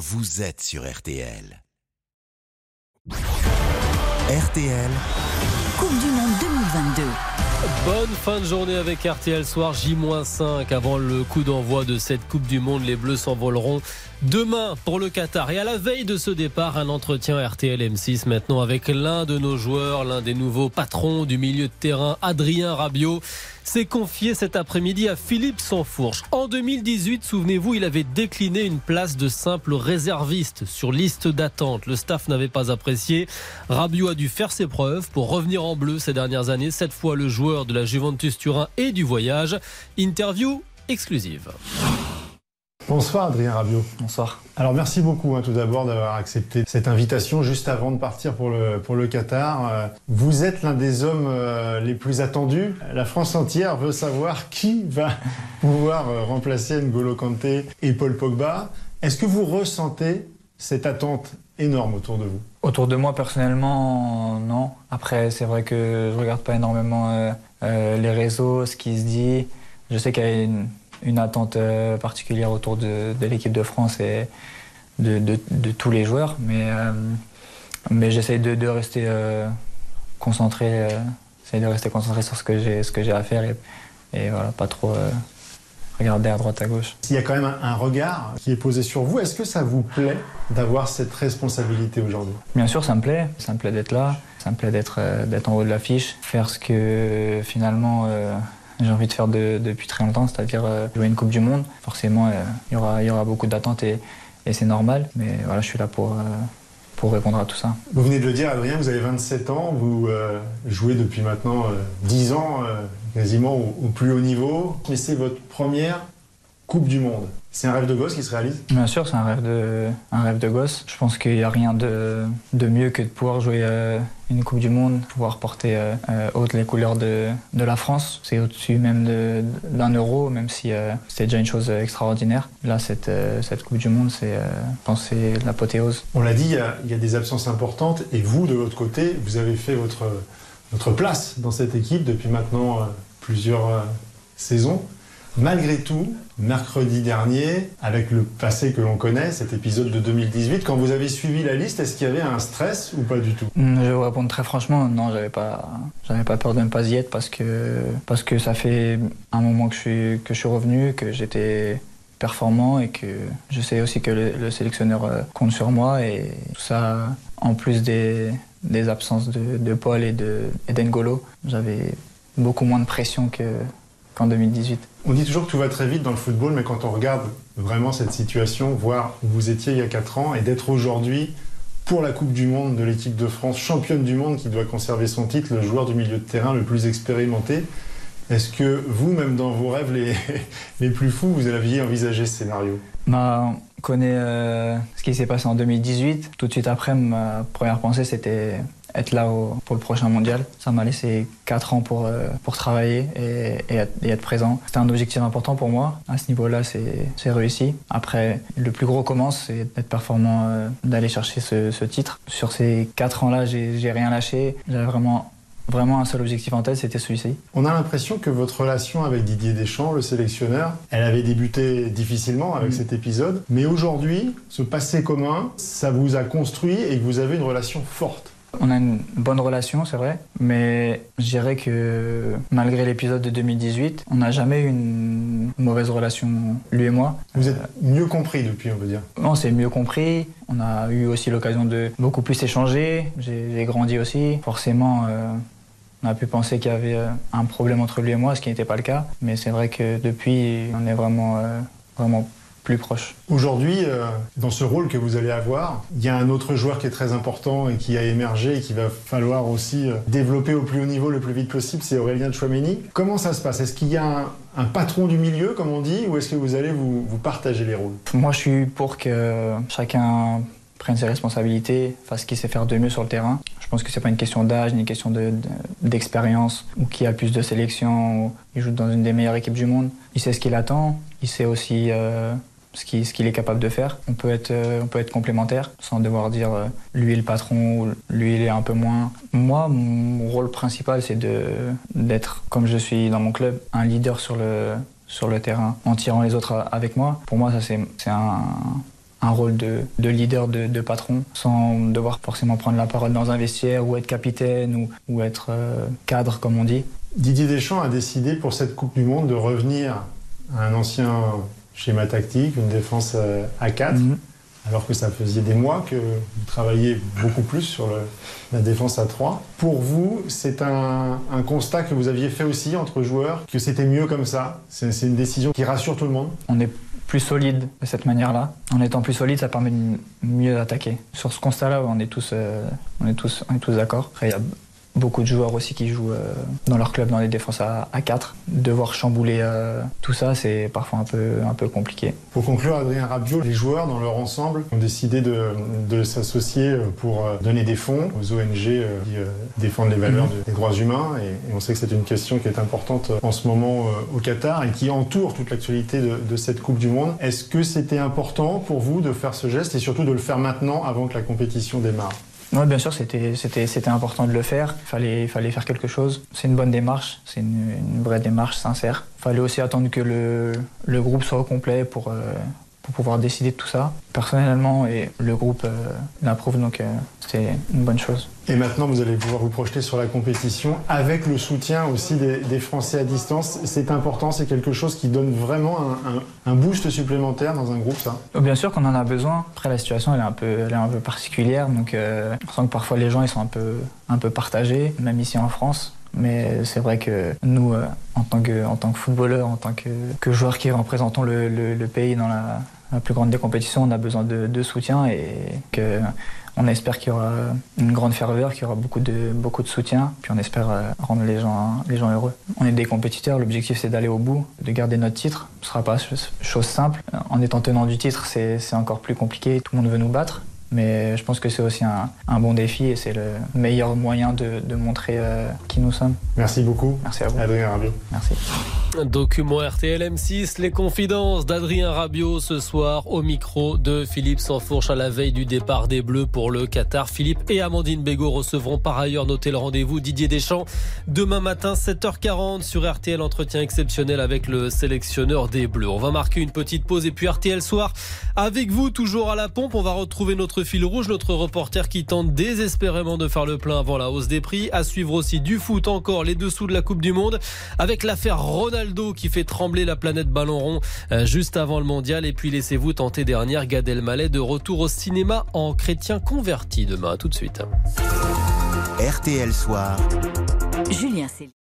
vous êtes sur RTL. RTL, Coupe du Monde 2022. Bonne fin de journée avec RTL Soir J-5 avant le coup d'envoi de cette Coupe du Monde. Les Bleus s'envoleront demain pour le Qatar. Et à la veille de ce départ, un entretien RTL M6 maintenant avec l'un de nos joueurs, l'un des nouveaux patrons du milieu de terrain, Adrien Rabiot s'est confié cet après-midi à Philippe Sansfourche. En 2018, souvenez-vous, il avait décliné une place de simple réserviste sur liste d'attente. Le staff n'avait pas apprécié. Rabiot a dû faire ses preuves pour revenir en bleu ces dernières années. Cette fois, le joueur de la Juventus Turin et du voyage. Interview exclusive. Bonsoir Adrien Rabiot. Bonsoir. Alors merci beaucoup hein, tout d'abord d'avoir accepté cette invitation juste avant de partir pour le, pour le Qatar. Euh, vous êtes l'un des hommes euh, les plus attendus. La France entière veut savoir qui va pouvoir euh, remplacer N'Golo Kanté et Paul Pogba. Est-ce que vous ressentez cette attente énorme autour de vous? Autour de moi personnellement, non. Après c'est vrai que je regarde pas énormément les réseaux, ce qui se dit. Je sais qu'il y a une une attente euh, particulière autour de, l'équipe de France et de, tous les joueurs. Mais, euh, mais j'essaye de, rester euh, concentré, de rester concentré sur ce que j'ai, ce que j'ai à faire et, voilà, pas trop regarder à droite à gauche. Il y a quand même un, regard qui est posé sur vous. Est-ce que ça vous plaît d'avoir cette responsabilité aujourd'hui? Bien sûr, ça me plaît. Ça me plaît d'être là. Ça me plaît d'être, d'être en haut de l'affiche. Faire ce que finalement j'ai envie de faire depuis très longtemps, c'est-à-dire euh, jouer une Coupe du Monde. Forcément, euh, il y aura, beaucoup d'attentes et, c'est normal, mais voilà, je suis là pour, euh, pour répondre à tout ça. Vous venez de le dire, Adrien, vous avez 27 ans, vous jouez depuis maintenant 10 ans quasiment au, plus haut niveau, mais c'est votre première Coupe du Monde. C'est un rêve de gosse qui se réalise? Bien sûr, c'est un rêve de, un rêve de gosse. Je pense qu'il n'y a rien de, de, mieux que de pouvoir jouer euh, une Coupe du Monde, pouvoir porter euh, euh, haute les couleurs de, de la France. C'est au-dessus même d'un euro, même si c'est déjà une chose extraordinaire. Là, cette, cette Coupe du Monde, c'est l'apothéose. On l'a dit, il y, a, il y, a, des absences importantes et vous, de l'autre côté, vous avez fait votre, votre place dans cette équipe depuis maintenant plusieurs saisons. Malgré tout, mercredi dernier, avec le passé que l'on connaît, cet épisode de 2018, quand vous avez suivi la liste, est-ce qu'il y avait un stress ou pas du tout? Mm, Je vais vous répondre très franchement, non, j'avais pas, j'avais pas peur de ne pas y être parce que, parce que ça fait un moment que je suis, que je suis revenu, que j'étais performant et que je sais aussi que le, sélectionneur euh, compte sur moi et tout ça, en plus des, des absences de, Paul et d'Engolo, j'avais beaucoup moins de pression que, qu'en 2018. On dit toujours que tout va très vite dans le football, mais quand on regarde vraiment cette situation, voir où vous étiez il y a 4 ans et d'être aujourd'hui pour la Coupe du Monde de l'équipe de France, championne du monde qui doit conserver son titre, le joueur du milieu de terrain le plus expérimenté, est-ce que vous, même dans vos rêves les, les plus fous, vous aviez envisagé ce scénario? Bah, On connaît euh, ce qui s'est passé en 2018. Tout de suite après, ma première pensée, c'était être là pour le prochain mondial. Ça m'a laissé 4 ans pour, euh, pour travailler et, être, présent. C'était un objectif important pour moi. À ce niveau-là, c'est réussi. Après, le plus gros commence, c'est d'être performant, euh, d'aller chercher ce, ce, titre. Sur ces 4 ans-là, j'ai rien lâché. J'avais vraiment vraiment un seul objectif en tête, c'était celui-ci. On a l'impression que votre relation avec Didier Deschamps, le sélectionneur, elle avait débuté difficilement avec mm. cet épisode, mais aujourd'hui, ce passé commun, ça vous a construit et que vous avez une relation forte. On a une bonne relation, c'est vrai, mais je dirais que malgré l'épisode de 2018, on n'a jamais eu une mauvaise relation, lui et moi. Vous êtes mieux compris depuis, on veut dire On s'est mieux compris. On a eu aussi l'occasion de beaucoup plus échanger. J'ai grandi aussi. Forcément, euh, on a pu penser qu'il y avait euh, un problème entre lui et moi, ce qui n'était pas le cas. Mais c'est vrai que depuis, on est vraiment, euh, vraiment plus proche. Aujourd'hui, euh, dans ce rôle que vous allez avoir, il y a un autre joueur qui est très important et qui a émergé et qui va falloir aussi euh, développer au plus haut niveau le plus vite possible, c'est Aurélien Chouameni. Comment ça se passe? Est-ce qu'il y a un, patron du milieu, comme on dit, ou est-ce que vous allez vous, vous partager les rôles? Moi, je suis pour que chacun prenne ses responsabilités, fasse ce qu'il sait faire de mieux sur le terrain. Je pense que c'est pas une question d'âge, ni une question d'expérience, ou qui a plus de sélection, ou il joue dans une des meilleures équipes du monde. Il sait ce qu'il attend, il sait aussi euh, ce qu'il est capable de faire. On peut être, euh, on peut être complémentaire sans devoir dire euh, lui est le patron ou lui il est un peu moins. Moi, mon rôle principal, c'est d'être, comme je suis dans mon club, un leader sur le, sur le terrain en tirant les autres avec moi. Pour moi, ça c'est un, un rôle de, de leader, de, de, patron, sans devoir forcément prendre la parole dans un vestiaire ou être capitaine ou, ou être euh, cadre, comme on dit. Didier Deschamps a décidé pour cette Coupe du Monde de revenir à un ancien schéma tactique, une défense euh, à 4. Mm -hmm alors que ça faisait des mois que vous travailliez beaucoup plus sur le, la défense à 3. Pour vous, c'est un, un, constat que vous aviez fait aussi entre joueurs, que c'était mieux comme ça C'est une décision qui rassure tout le monde On est plus solide de cette manière-là. En étant plus solide, ça permet de mieux attaquer. Sur ce constat-là, on est tous, euh, on est tous, on est tous d'accord. Beaucoup de joueurs aussi qui jouent euh, dans leur club dans les défenses à, à 4. Devoir chambouler euh, tout ça, c'est parfois un peu, un peu compliqué. Pour conclure, Adrien Rabiot, les joueurs dans leur ensemble ont décidé de, de s'associer pour euh, donner des fonds aux ONG qui défendent les valeurs mmh. des droits humains. Et, et on sait que c'est une question qui est importante en ce moment au Qatar et qui entoure toute l'actualité de, de cette Coupe du Monde. Est-ce que c'était important pour vous de faire ce geste et surtout de le faire maintenant avant que la compétition démarre? Oui, bien sûr, c'était important de le faire. Il fallait, faire quelque chose. C'est une bonne démarche, c'est une, vraie démarche sincère. Il fallait aussi attendre que le, le groupe soit au complet pour, euh, pour pouvoir décider de tout ça. Personnellement, et le groupe euh, l'approuve, donc euh, c'est une bonne chose. Et maintenant, vous allez pouvoir vous projeter sur la compétition avec le soutien aussi des, des Français à distance. C'est important, c'est quelque chose qui donne vraiment un, un, un, boost supplémentaire dans un groupe, ça Bien sûr qu'on en a besoin. Après, la situation, elle est un peu, elle est un peu particulière. Donc, euh, on sent que parfois les gens, ils sont un peu, un peu partagés, même ici en France. Mais c'est vrai que nous, euh, en, tant que, footballeurs, en tant que, joueurs qui représentons le, pays dans la, plus grande des compétitions, on a besoin de, soutien et on espère qu'il y aura une grande ferveur, qu'il y aura beaucoup de, beaucoup de soutien, puis on espère rendre les gens, les gens heureux. On est des compétiteurs, l'objectif c'est d'aller au bout, de garder notre titre. Ce ne sera pas chose simple. En étant tenant du titre, c'est encore plus compliqué, tout le monde veut nous battre. Mais je pense que c'est aussi un, un, bon défi et c'est le meilleur moyen de, de montrer euh, qui nous sommes. Merci beaucoup. Merci à vous. Adrien Rabiot. Merci. Document RTL M6, les confidences d'Adrien Rabiot ce soir au micro de Philippe Sansfourche à la veille du départ des Bleus pour le Qatar. Philippe et Amandine Bégaud recevront par ailleurs, notez le rendez-vous, Didier Deschamps demain matin 7h40 sur RTL, entretien exceptionnel avec le sélectionneur des Bleus. On va marquer une petite pause et puis RTL soir avec vous toujours à la pompe. On va retrouver notre fil rouge, notre reporter qui tente désespérément de faire le plein avant la hausse des prix. À suivre aussi du foot encore, les dessous de la Coupe du Monde avec l'affaire Ronaldo qui fait trembler la planète ballon rond juste avant le mondial. Et puis laissez-vous tenter dernière, Gad Elmaleh de retour au cinéma en chrétien converti demain. tout de suite. RTL Soir. Julien Céline.